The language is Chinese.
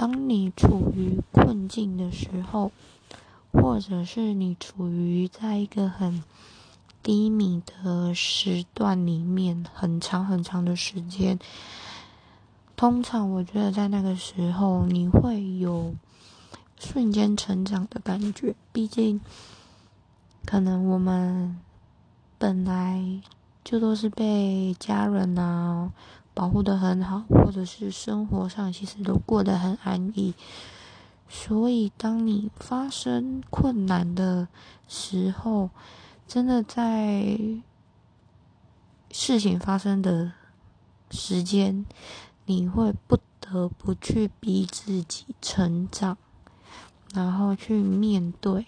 当你处于困境的时候，或者是你处于在一个很低迷的时段里面，很长很长的时间，通常我觉得在那个时候你会有瞬间成长的感觉。毕竟，可能我们本来就都是被家人啊。保护的很好，或者是生活上其实都过得很安逸，所以当你发生困难的时候，真的在事情发生的时间，你会不得不去逼自己成长，然后去面对。